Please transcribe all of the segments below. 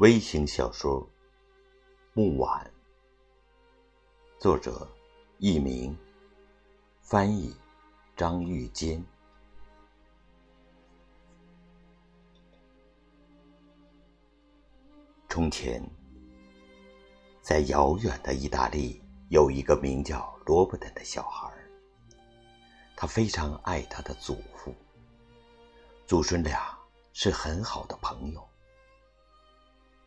微型小说《木碗》，作者佚名，翻译张玉坚。从前，在遥远的意大利，有一个名叫罗伯特的小孩，他非常爱他的祖父，祖孙俩是很好的朋友。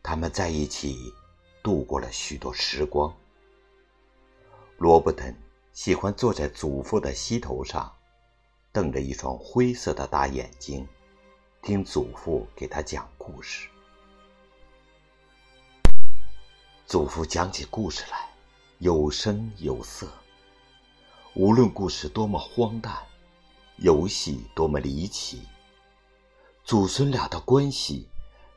他们在一起度过了许多时光。罗伯特喜欢坐在祖父的膝头上，瞪着一双灰色的大眼睛，听祖父给他讲故事。祖父讲起故事来，有声有色。无论故事多么荒诞，游戏多么离奇，祖孙俩的关系。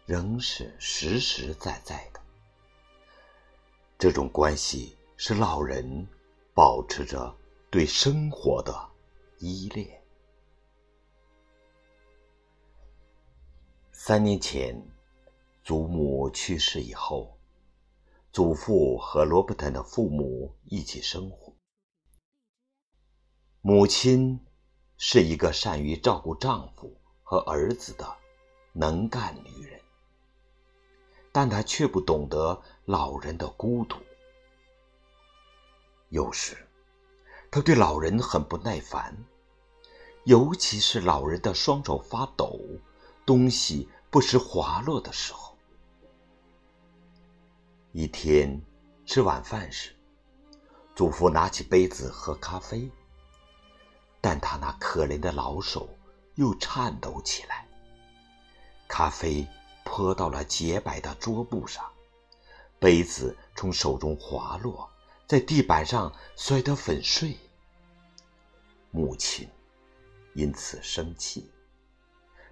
仍是实实在在的。这种关系使老人保持着对生活的依恋。三年前，祖母去世以后，祖父和罗伯特的父母一起生活。母亲是一个善于照顾丈夫和儿子的能干女人。但他却不懂得老人的孤独。有时，他对老人很不耐烦，尤其是老人的双手发抖、东西不时滑落的时候。一天吃晚饭时，祖父拿起杯子喝咖啡，但他那可怜的老手又颤抖起来，咖啡。泼到了洁白的桌布上，杯子从手中滑落，在地板上摔得粉碎。母亲因此生气，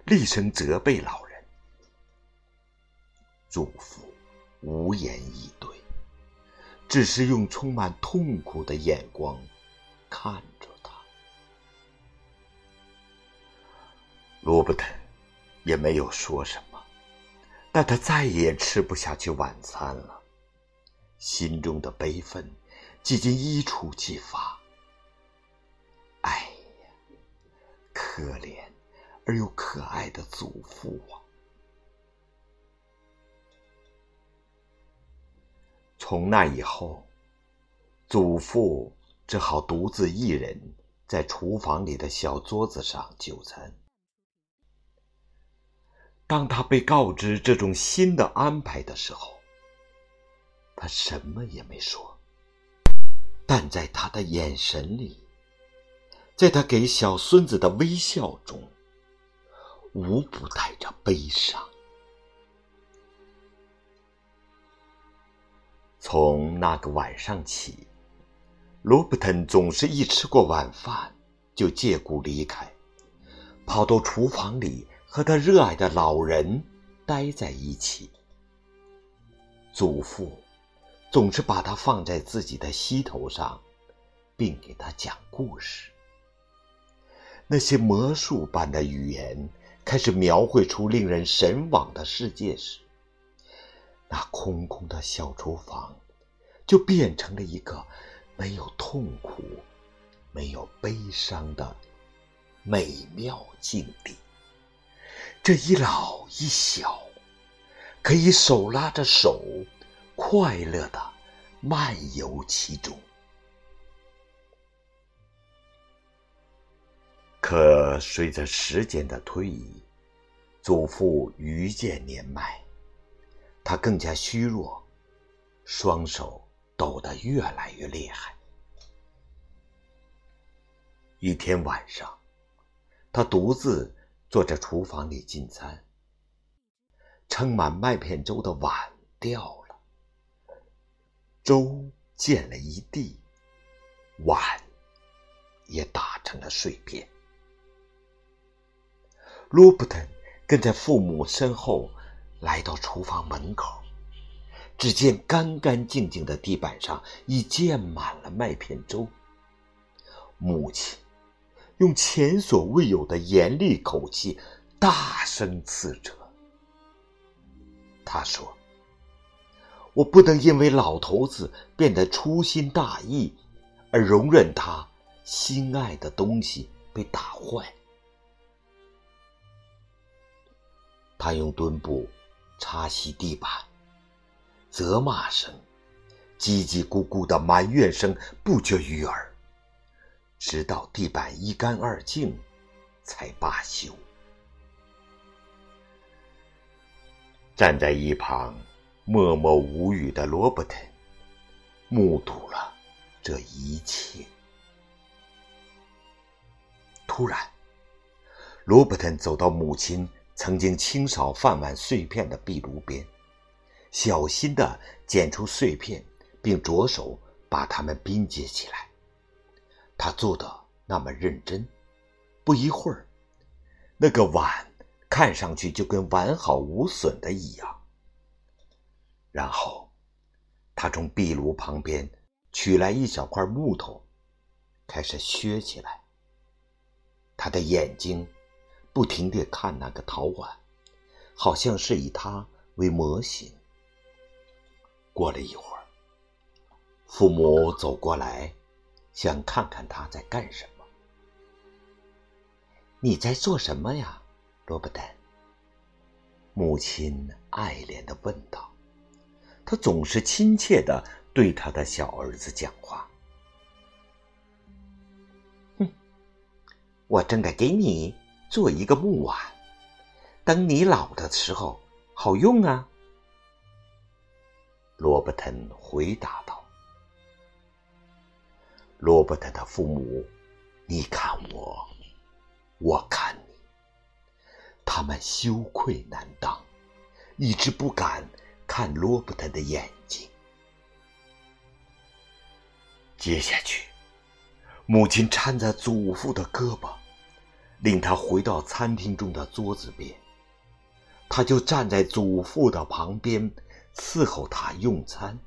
厉声责备老人。祖父无言以对，只是用充满痛苦的眼光看着他。罗伯特也没有说什么。但他再也吃不下去晚餐了，心中的悲愤几近一触即发。哎呀，可怜而又可爱的祖父啊！从那以后，祖父只好独自一人在厨房里的小桌子上就餐。当他被告知这种新的安排的时候，他什么也没说，但在他的眼神里，在他给小孙子的微笑中，无不带着悲伤。从那个晚上起，罗伯特总是一吃过晚饭就借故离开，跑到厨房里。和他热爱的老人待在一起。祖父总是把他放在自己的膝头上，并给他讲故事。那些魔术般的语言开始描绘出令人神往的世界时，那空空的小厨房就变成了一个没有痛苦、没有悲伤的美妙境地。这一老一小，可以手拉着手，快乐的漫游其中。可随着时间的推移，祖父愈见年迈，他更加虚弱，双手抖得越来越厉害。一天晚上，他独自。坐在厨房里进餐，盛满麦片粥的碗掉了，粥溅了一地，碗也打成了碎片。罗伯特跟在父母身后来到厨房门口，只见干干净净的地板上已溅满了麦片粥。母亲。用前所未有的严厉口气大声斥责。他说：“我不能因为老头子变得粗心大意，而容忍他心爱的东西被打坏。他用墩布擦洗地板，责骂声、叽叽咕咕的埋怨声不绝于耳，直到地板一干二净，才罢休。站在一旁默默无语的罗伯特，目睹了这一切。突然，罗伯特走到母亲曾经清扫饭碗碎片的壁炉边，小心的捡出碎片，并着手把它们拼接起来。他做的那么认真，不一会儿，那个碗。看上去就跟完好无损的一样。然后，他从壁炉旁边取来一小块木头，开始削起来。他的眼睛不停地看那个陶碗，好像是以它为模型。过了一会儿，父母走过来，想看看他在干什么。你在做什么呀？罗伯特，母亲爱怜的问道：“他总是亲切的对他的小儿子讲话。”“哼，我正在给你做一个木碗，等你老的时候好用啊。”罗伯特回答道。罗伯特的父母，你看我，我看你。他们羞愧难当，一直不敢看罗伯特的眼睛。接下去，母亲搀着祖父的胳膊，领他回到餐厅中的桌子边，他就站在祖父的旁边伺候他用餐。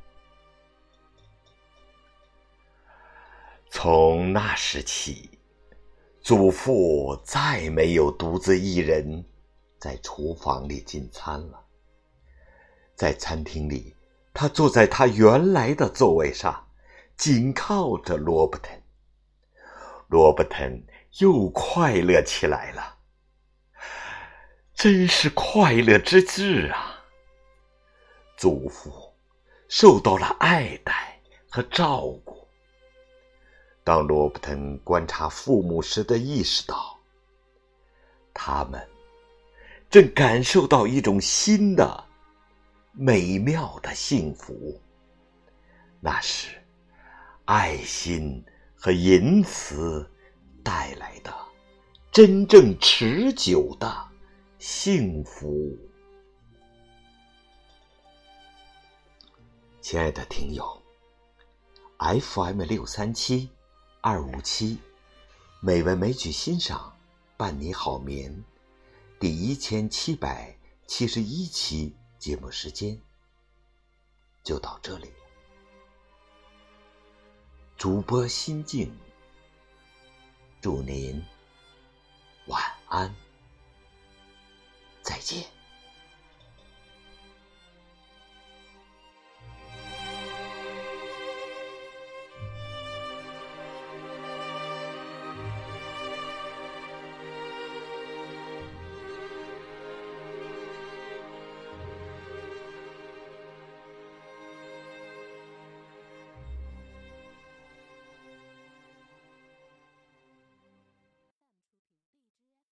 从那时起，祖父再没有独自一人。在厨房里进餐了。在餐厅里，他坐在他原来的座位上，紧靠着罗伯特。罗伯特又快乐起来了，真是快乐之至啊！祖父受到了爱戴和照顾。当罗伯特观察父母时，的意识到，他们。正感受到一种新的、美妙的幸福，那是爱心和仁慈带来的真正持久的幸福。亲爱的听友，FM 六三七二五七，美文美曲欣赏，伴你好眠。第一千七百七十一期节目时间就到这里了。主播心静，祝您晚安，再见。